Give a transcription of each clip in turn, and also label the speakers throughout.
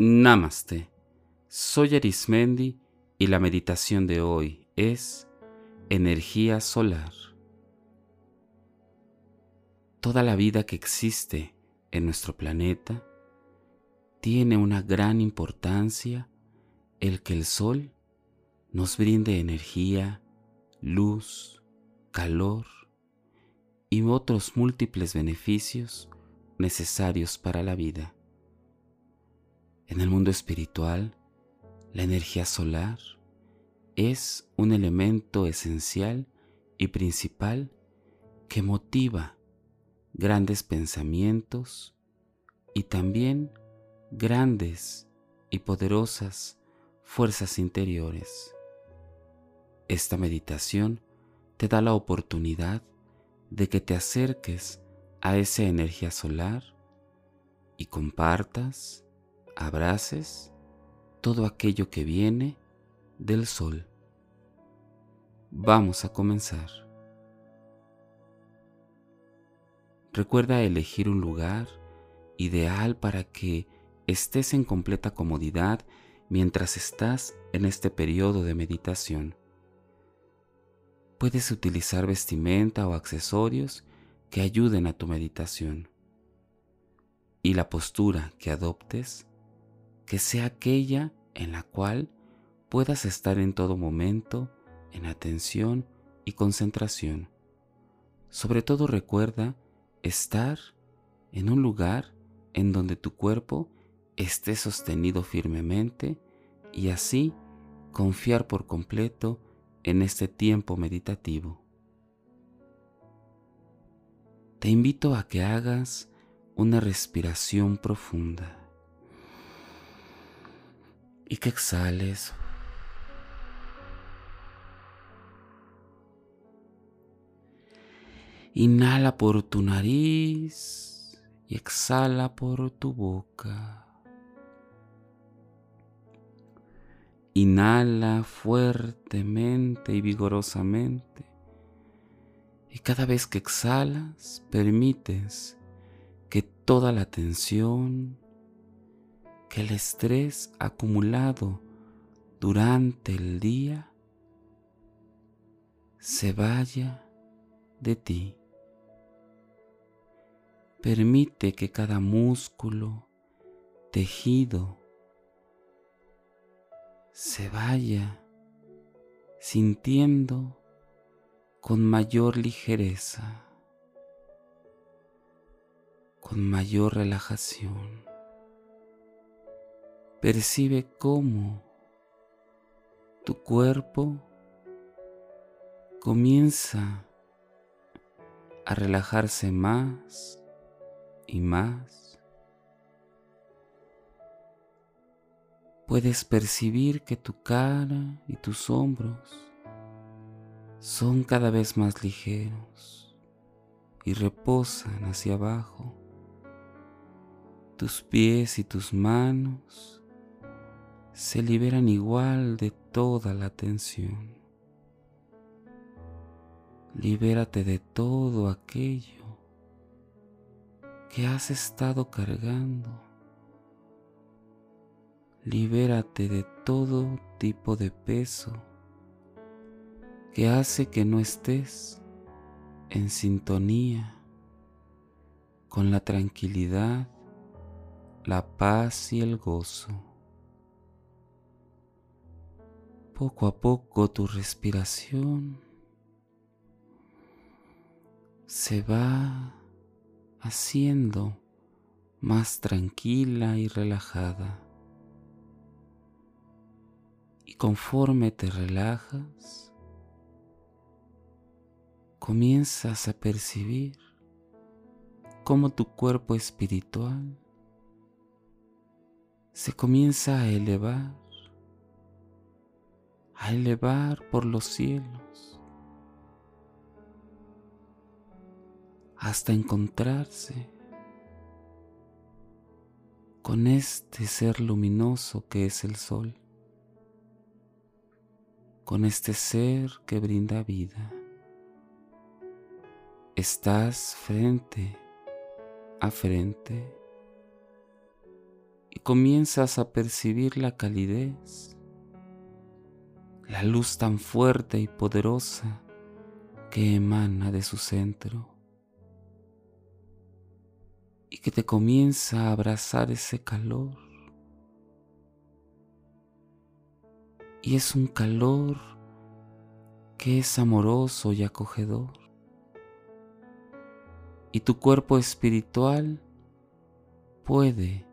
Speaker 1: Namaste. Soy Arismendi y la meditación de hoy es energía solar. Toda la vida que existe en nuestro planeta tiene una gran importancia el que el sol nos brinde energía, luz, calor y otros múltiples beneficios necesarios para la vida. En el mundo espiritual, la energía solar es un elemento esencial y principal que motiva grandes pensamientos y también grandes y poderosas fuerzas interiores. Esta meditación te da la oportunidad de que te acerques a esa energía solar y compartas abraces todo aquello que viene del sol. Vamos a comenzar. Recuerda elegir un lugar ideal para que estés en completa comodidad mientras estás en este periodo de meditación. Puedes utilizar vestimenta o accesorios que ayuden a tu meditación. Y la postura que adoptes que sea aquella en la cual puedas estar en todo momento en atención y concentración. Sobre todo recuerda estar en un lugar en donde tu cuerpo esté sostenido firmemente y así confiar por completo en este tiempo meditativo. Te invito a que hagas una respiración profunda y que exhales. Inhala por tu nariz y exhala por tu boca. Inhala fuertemente y vigorosamente. Y cada vez que exhalas, permites que toda la tensión, el estrés acumulado durante el día se vaya de ti. Permite que cada músculo, tejido, se vaya sintiendo con mayor ligereza, con mayor relajación. Percibe cómo tu cuerpo comienza a relajarse más y más. Puedes percibir que tu cara y tus hombros son cada vez más ligeros y reposan hacia abajo. Tus pies y tus manos se liberan igual de toda la tensión. Libérate de todo aquello que has estado cargando. Libérate de todo tipo de peso que hace que no estés en sintonía con la tranquilidad, la paz y el gozo. Poco a poco tu respiración se va haciendo más tranquila y relajada. Y conforme te relajas, comienzas a percibir cómo tu cuerpo espiritual se comienza a elevar a elevar por los cielos hasta encontrarse con este ser luminoso que es el sol, con este ser que brinda vida. Estás frente a frente y comienzas a percibir la calidez, la luz tan fuerte y poderosa que emana de su centro y que te comienza a abrazar ese calor. Y es un calor que es amoroso y acogedor. Y tu cuerpo espiritual puede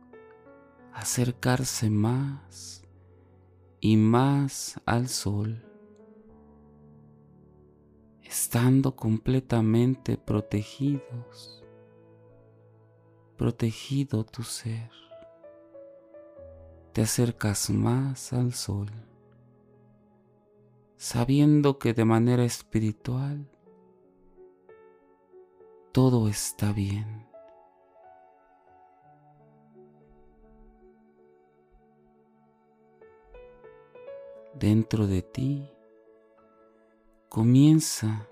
Speaker 1: acercarse más y más al sol, estando completamente protegidos, protegido tu ser. Te acercas más al sol, sabiendo que de manera espiritual todo está bien. Dentro de ti comienza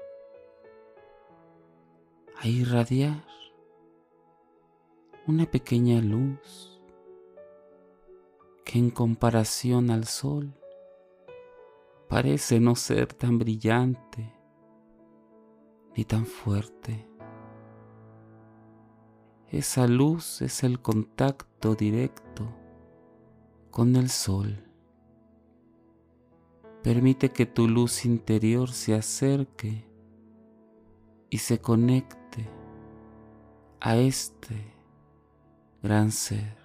Speaker 1: a irradiar una pequeña luz que en comparación al sol parece no ser tan brillante ni tan fuerte. Esa luz es el contacto directo con el sol. Permite que tu luz interior se acerque y se conecte a este gran ser.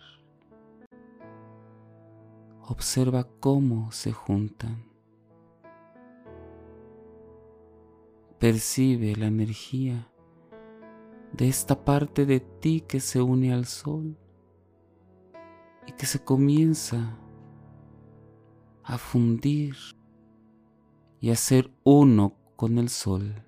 Speaker 1: Observa cómo se juntan. Percibe la energía de esta parte de ti que se une al sol y que se comienza a fundir y hacer uno con el sol.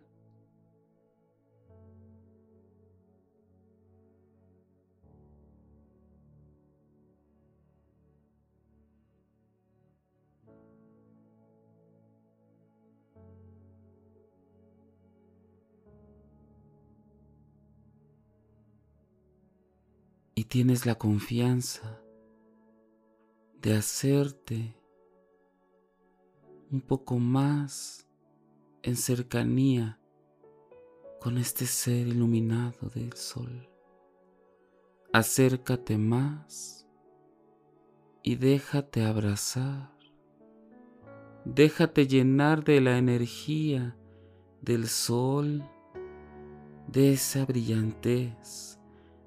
Speaker 1: y tienes la confianza de hacerte un poco más en cercanía con este ser iluminado del sol. Acércate más y déjate abrazar. Déjate llenar de la energía del sol, de esa brillantez,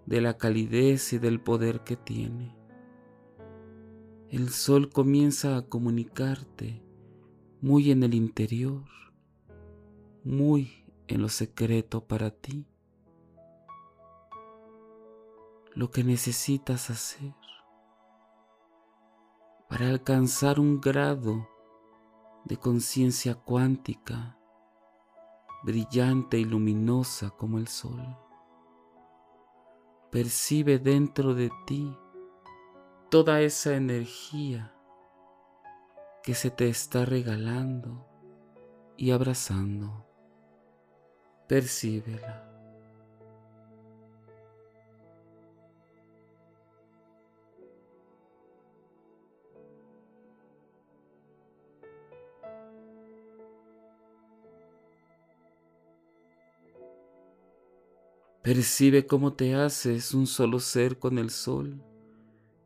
Speaker 1: de la calidez y del poder que tiene. El sol comienza a comunicarte muy en el interior, muy en lo secreto para ti, lo que necesitas hacer para alcanzar un grado de conciencia cuántica brillante y luminosa como el sol. Percibe dentro de ti toda esa energía que se te está regalando y abrazando. Percíbela. Percibe cómo te haces un solo ser con el sol,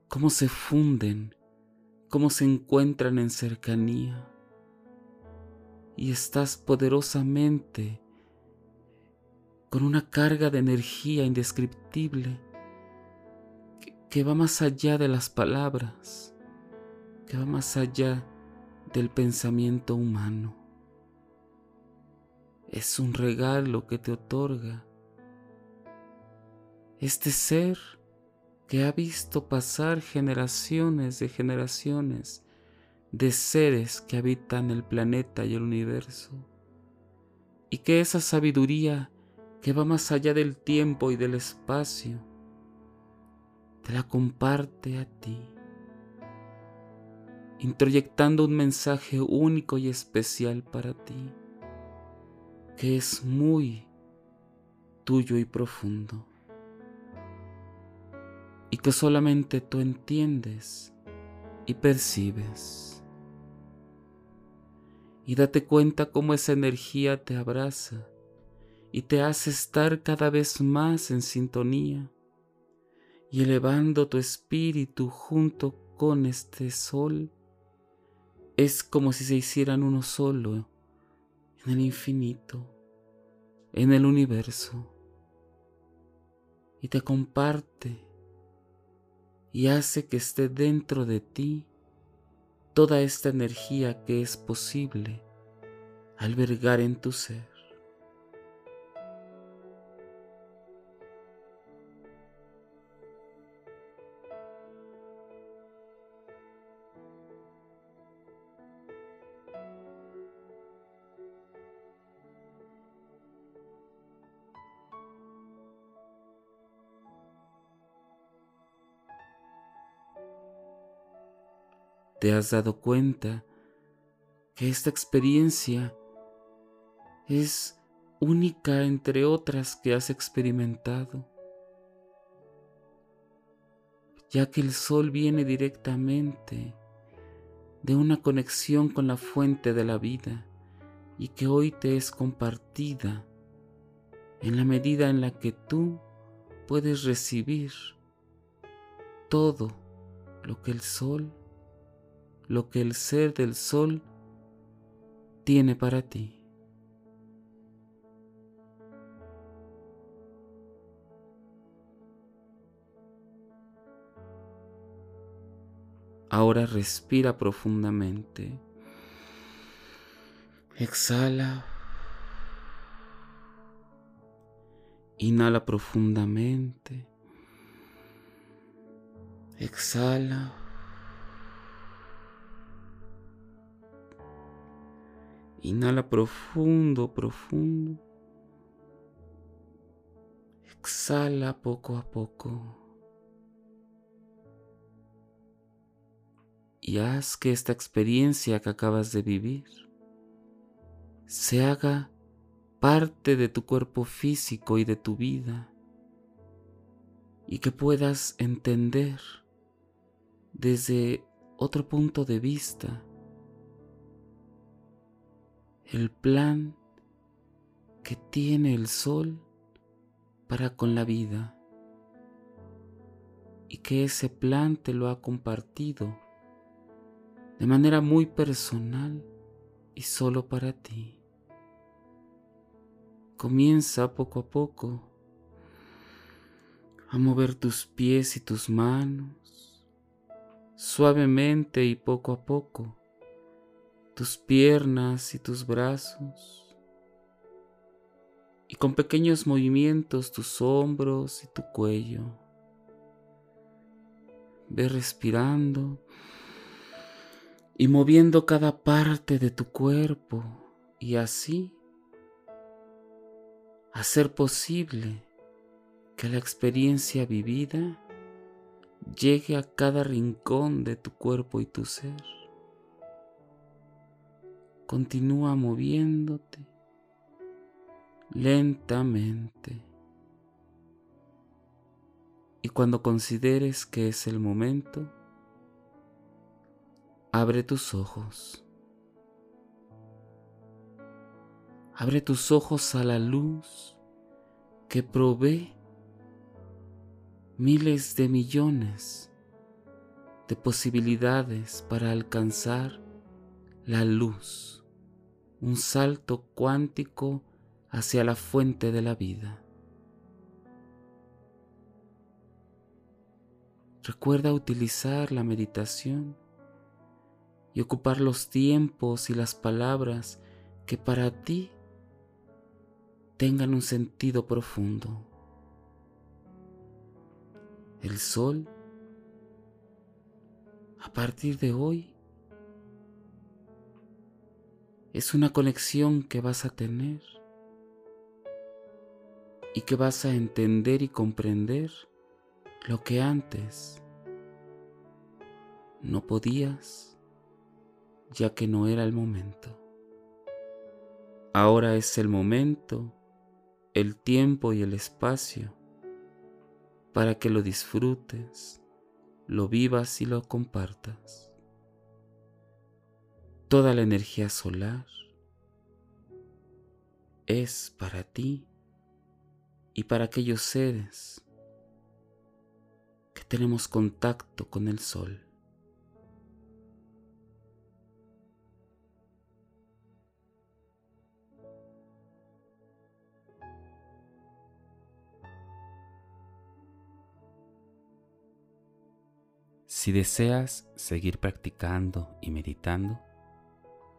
Speaker 1: cómo se funden cómo se encuentran en cercanía y estás poderosamente con una carga de energía indescriptible que, va más allá de las palabras, que va más allá del pensamiento humano. Es un regalo que te otorga este ser que ha visto pasar generaciones de generaciones de seres que habitan el planeta y el universo, y que esa sabiduría que va más allá del tiempo y del espacio, te la comparte a ti, introyectando un mensaje único y especial para ti, que es muy tuyo y profundo. Y que solamente tú entiendes y percibes. Y date cuenta cómo esa energía te abraza y te hace estar cada vez más en sintonía y elevando tu espíritu junto con este sol. Es como si se hicieran uno solo en el infinito, en el universo, y te comparte y hace que esté dentro de ti toda esta energía que es posible albergar en tu ser. Te has dado cuenta que esta experiencia es única entre otras que has experimentado, ya que el sol viene directamente de una conexión con la fuente de la vida y que hoy te es compartida en la medida en la que tú puedes recibir todo lo que el sol lo que el ser del sol tiene para ti. Ahora respira profundamente. Exhala. Inhala profundamente. Exhala. Inhala profundo, profundo. Exhala poco a poco. Y haz que esta experiencia que acabas de vivir se haga parte de tu cuerpo físico y de tu vida y que puedas entender desde otro punto de vista el plan que tiene el sol para con la vida y que ese plan te lo ha compartido de manera muy personal y solo para ti. Comienza poco a poco a mover tus pies y tus manos suavemente y poco a poco tus piernas y tus brazos y con pequeños movimientos tus hombros y tu cuello. Ve respirando y moviendo cada parte de tu cuerpo y así hacer posible que la experiencia vivida llegue a cada rincón de tu cuerpo y tu ser. Continúa moviéndote lentamente. Y cuando consideres que es el momento, abre tus ojos. Abre tus ojos a la luz que provee miles de millones de posibilidades para alcanzar la luz un salto cuántico hacia la fuente de la vida. Recuerda utilizar la meditación y ocupar los tiempos y las palabras que para ti tengan un sentido profundo. El sol, a partir de hoy, es una conexión que vas a tener y que vas a entender y comprender lo que antes no podías ya que no era el momento. Ahora es el momento, el tiempo y el espacio para que lo disfrutes, lo vivas y lo compartas. Toda la energía solar es para ti y para aquellos seres que tenemos contacto con el sol. Si deseas seguir practicando y meditando,